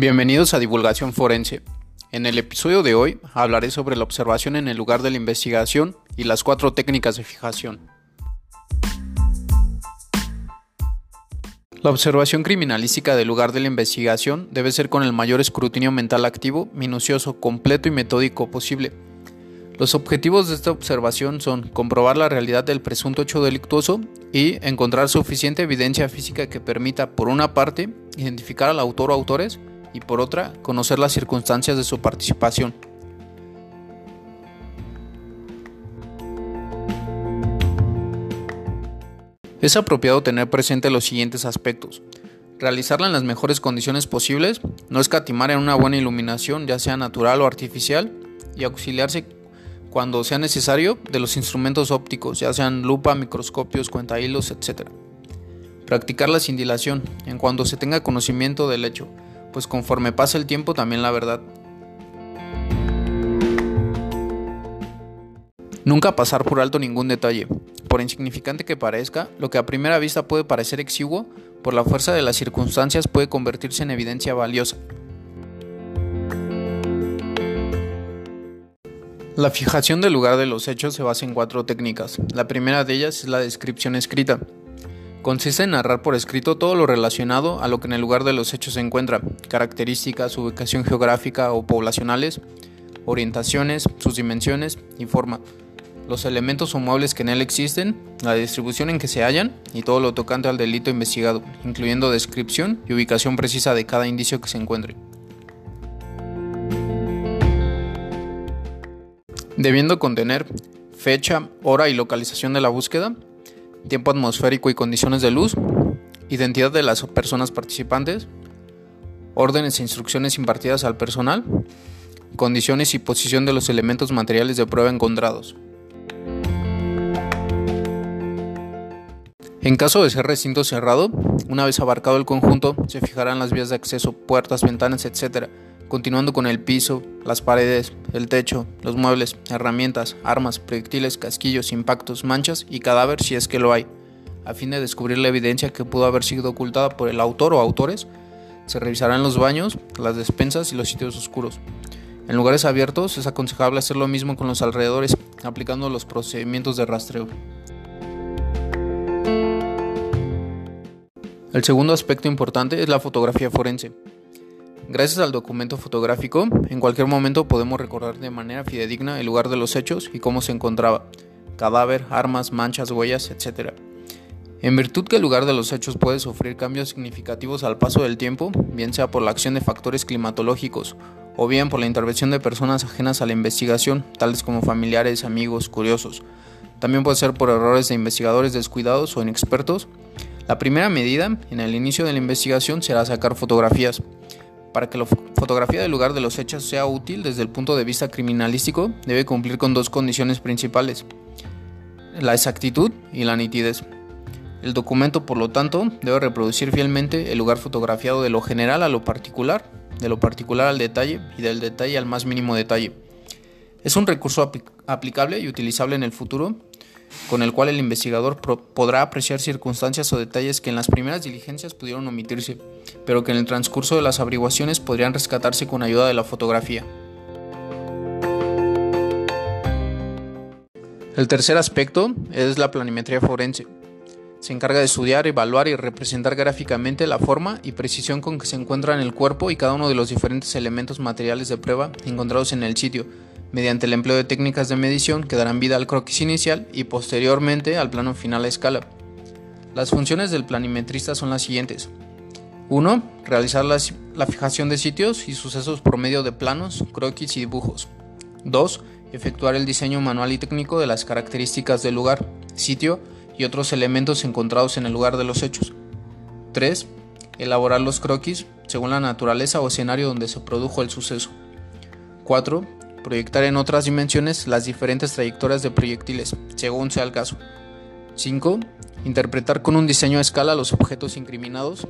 Bienvenidos a Divulgación Forense. En el episodio de hoy hablaré sobre la observación en el lugar de la investigación y las cuatro técnicas de fijación. La observación criminalística del lugar de la investigación debe ser con el mayor escrutinio mental activo, minucioso, completo y metódico posible. Los objetivos de esta observación son comprobar la realidad del presunto hecho delictuoso y encontrar suficiente evidencia física que permita, por una parte, identificar al autor o autores y por otra, conocer las circunstancias de su participación. Es apropiado tener presente los siguientes aspectos. Realizarla en las mejores condiciones posibles, no escatimar en una buena iluminación, ya sea natural o artificial, y auxiliarse cuando sea necesario de los instrumentos ópticos, ya sean lupa, microscopios, cuentahilos, etc. Practicar la cindilación en cuando se tenga conocimiento del hecho, pues conforme pasa el tiempo también la verdad. Nunca pasar por alto ningún detalle. Por insignificante que parezca, lo que a primera vista puede parecer exiguo, por la fuerza de las circunstancias puede convertirse en evidencia valiosa. La fijación del lugar de los hechos se basa en cuatro técnicas. La primera de ellas es la descripción escrita. Consiste en narrar por escrito todo lo relacionado a lo que en el lugar de los hechos se encuentra, características, ubicación geográfica o poblacionales, orientaciones, sus dimensiones y forma, los elementos o muebles que en él existen, la distribución en que se hallan y todo lo tocante al delito investigado, incluyendo descripción y ubicación precisa de cada indicio que se encuentre. Debiendo contener fecha, hora y localización de la búsqueda, tiempo atmosférico y condiciones de luz, identidad de las personas participantes, órdenes e instrucciones impartidas al personal, condiciones y posición de los elementos materiales de prueba encontrados. En caso de ser recinto cerrado, una vez abarcado el conjunto, se fijarán las vías de acceso, puertas, ventanas, etc., continuando con el piso, las paredes, el techo, los muebles, herramientas, armas, proyectiles, casquillos, impactos, manchas y cadáver si es que lo hay. A fin de descubrir la evidencia que pudo haber sido ocultada por el autor o autores, se revisarán los baños, las despensas y los sitios oscuros. En lugares abiertos es aconsejable hacer lo mismo con los alrededores, aplicando los procedimientos de rastreo. El segundo aspecto importante es la fotografía forense. Gracias al documento fotográfico, en cualquier momento podemos recordar de manera fidedigna el lugar de los hechos y cómo se encontraba, cadáver, armas, manchas, huellas, etc. En virtud que el lugar de los hechos puede sufrir cambios significativos al paso del tiempo, bien sea por la acción de factores climatológicos o bien por la intervención de personas ajenas a la investigación, tales como familiares, amigos, curiosos. También puede ser por errores de investigadores descuidados o inexpertos. La primera medida en el inicio de la investigación será sacar fotografías. Para que la fotografía del lugar de los hechos sea útil desde el punto de vista criminalístico, debe cumplir con dos condiciones principales, la exactitud y la nitidez. El documento, por lo tanto, debe reproducir fielmente el lugar fotografiado de lo general a lo particular, de lo particular al detalle y del detalle al más mínimo detalle. Es un recurso aplicable y utilizable en el futuro con el cual el investigador podrá apreciar circunstancias o detalles que en las primeras diligencias pudieron omitirse, pero que en el transcurso de las averiguaciones podrían rescatarse con ayuda de la fotografía. El tercer aspecto es la planimetría forense. Se encarga de estudiar, evaluar y representar gráficamente la forma y precisión con que se encuentran el cuerpo y cada uno de los diferentes elementos materiales de prueba encontrados en el sitio, mediante el empleo de técnicas de medición que darán vida al croquis inicial y posteriormente al plano final a escala. Las funciones del planimetrista son las siguientes. 1. Realizar la, fijación de sitios y sucesos por medio de planos, croquis y dibujos. 2. Efectuar el diseño manual y técnico de las características del lugar, sitio y otros elementos encontrados en el lugar de los hechos. 3. Elaborar los croquis según la naturaleza o escenario donde se produjo el suceso. 4 proyectar en otras dimensiones las diferentes trayectorias de proyectiles, según sea el caso. 5. Interpretar con un diseño a escala los objetos incriminados.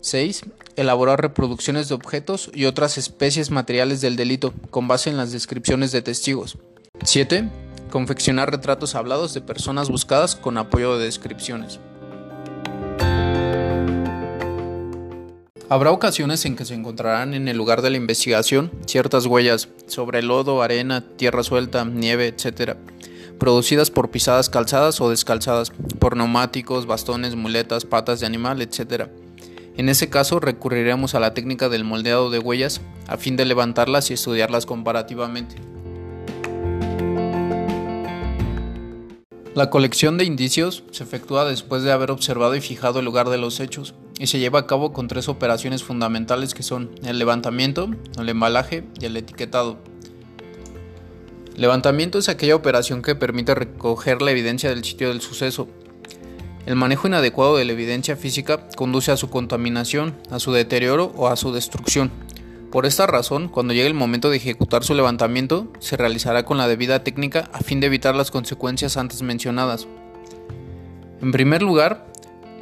6. Elaborar reproducciones de objetos y otras especies materiales del delito con base en las descripciones de testigos. 7. Confeccionar retratos hablados de personas buscadas con apoyo de descripciones. Habrá ocasiones en que se encontrarán en el lugar de la investigación ciertas huellas sobre lodo, arena, tierra suelta, nieve, etc., producidas por pisadas calzadas o descalzadas, por neumáticos, bastones, muletas, patas de animal, etc. En ese caso recurriremos a la técnica del moldeado de huellas a fin de levantarlas y estudiarlas comparativamente. La colección de indicios se efectúa después de haber observado y fijado el lugar de los hechos y se lleva a cabo con tres operaciones fundamentales que son el levantamiento, el embalaje y el etiquetado. Levantamiento es aquella operación que permite recoger la evidencia del sitio del suceso. El manejo inadecuado de la evidencia física conduce a su contaminación, a su deterioro o a su destrucción. Por esta razón, cuando llegue el momento de ejecutar su levantamiento, se realizará con la debida técnica a fin de evitar las consecuencias antes mencionadas. En primer lugar,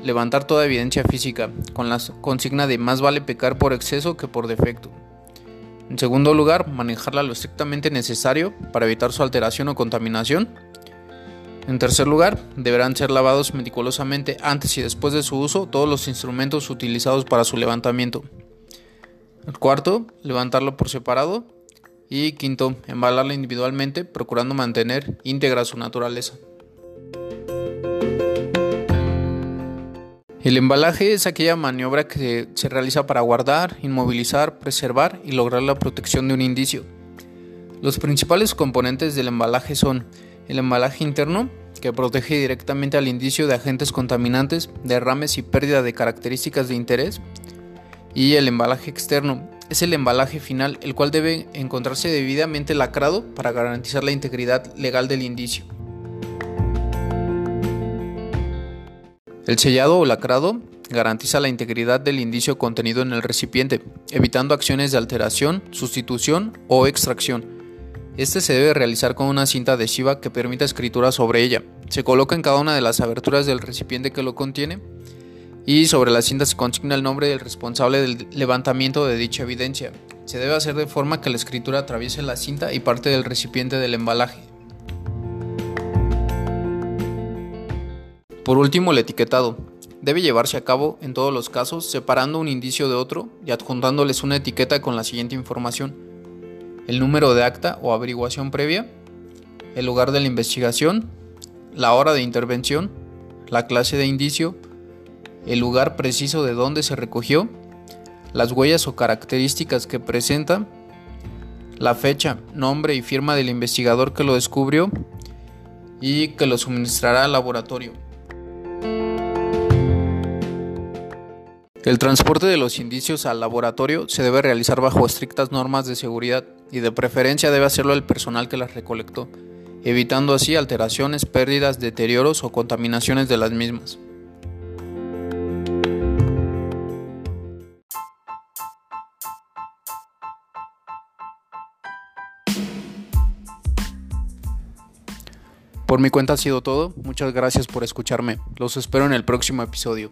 levantar toda evidencia física, con la consigna de más vale pecar por exceso que por defecto. En segundo lugar, manejarla lo estrictamente necesario para evitar su alteración o contaminación. En tercer lugar, deberán ser lavados meticulosamente antes y después de su uso todos los instrumentos utilizados para su levantamiento. El cuarto, levantarlo por separado. Y quinto, embalarla individualmente, procurando mantener íntegra su naturaleza. El embalaje es aquella maniobra que se realiza para guardar, inmovilizar, preservar y lograr la protección de un indicio. Los principales componentes del embalaje son el embalaje interno, que protege directamente al indicio de agentes contaminantes, derrames y pérdida de características de interés, y el embalaje externo, es el embalaje final, el cual debe encontrarse debidamente lacrado para garantizar la integridad legal del indicio. El sellado o lacrado garantiza la integridad del indicio contenido en el recipiente, evitando acciones de alteración, sustitución o extracción. Este se debe realizar con una cinta adhesiva que permita escritura sobre ella. Se coloca en cada una de las aberturas del recipiente que lo contiene y sobre la cinta se consigna el nombre del responsable del levantamiento de dicha evidencia. Se debe hacer de forma que la escritura atraviese la cinta y parte del recipiente del embalaje. Por último, el etiquetado. Debe llevarse a cabo en todos los casos separando un indicio de otro y adjuntándoles una etiqueta con la siguiente información. El número de acta o averiguación previa, el lugar de la investigación, la hora de intervención, la clase de indicio, el lugar preciso de donde se recogió, las huellas o características que presenta, la fecha, nombre y firma del investigador que lo descubrió y que lo suministrará al laboratorio. El transporte de los indicios al laboratorio se debe realizar bajo estrictas normas de seguridad y de preferencia debe hacerlo el personal que las recolectó, evitando así alteraciones, pérdidas, deterioros o contaminaciones de las mismas. Por mi cuenta ha sido todo, muchas gracias por escucharme, los espero en el próximo episodio.